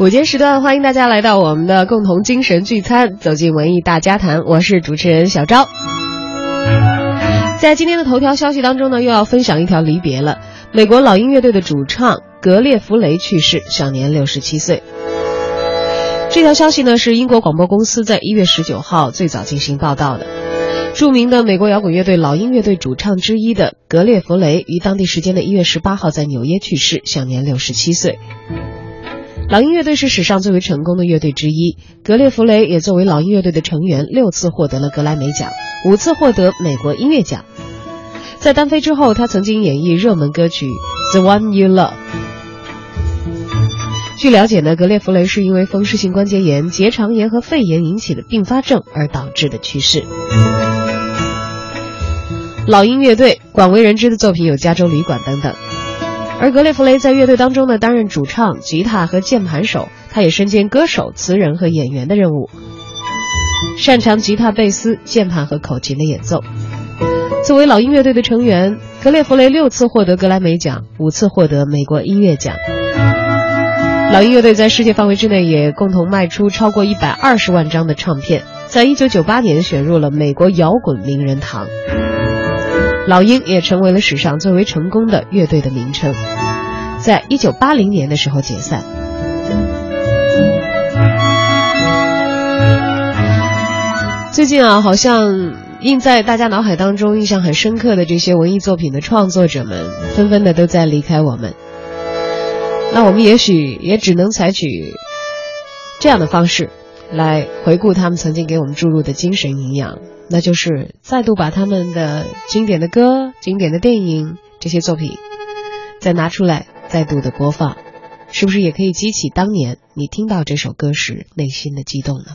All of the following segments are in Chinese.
午间时段，欢迎大家来到我们的共同精神聚餐，走进文艺大家谈。我是主持人小昭。在今天的头条消息当中呢，又要分享一条离别了。美国老鹰乐队的主唱格列弗雷去世，享年六十七岁。这条消息呢，是英国广播公司在一月十九号最早进行报道的。著名的美国摇滚乐队老鹰乐队主唱之一的格列弗雷于当地时间的一月十八号在纽约去世，享年六十七岁。老鹰乐队是史上最为成功的乐队之一，格列弗雷也作为老鹰乐队的成员，六次获得了格莱美奖，五次获得美国音乐奖。在单飞之后，他曾经演绎热门歌曲《The One You Love》。据了解呢，格列弗雷是因为风湿性关节炎、结肠炎和肺炎引起的并发症而导致的去世。老鹰乐队广为人知的作品有《加州旅馆》等等。而格列弗雷在乐队当中呢，担任主唱、吉他和键盘手，他也身兼歌手、词人和演员的任务，擅长吉他、贝斯、键盘和口琴的演奏。作为老鹰乐队的成员，格列弗雷六次获得格莱美奖，五次获得美国音乐奖。老鹰乐队在世界范围之内也共同卖出超过一百二十万张的唱片，在一九九八年选入了美国摇滚名人堂。老鹰也成为了史上最为成功的乐队的名称，在一九八零年的时候解散。最近啊，好像印在大家脑海当中印象很深刻的这些文艺作品的创作者们，纷纷的都在离开我们。那我们也许也只能采取这样的方式，来回顾他们曾经给我们注入的精神营养。那就是再度把他们的经典的歌、经典的电影这些作品再拿出来，再度的播放，是不是也可以激起当年你听到这首歌时内心的激动呢？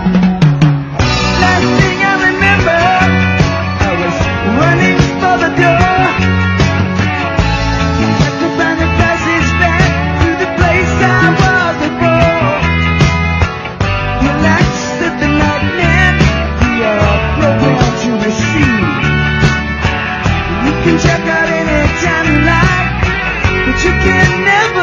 never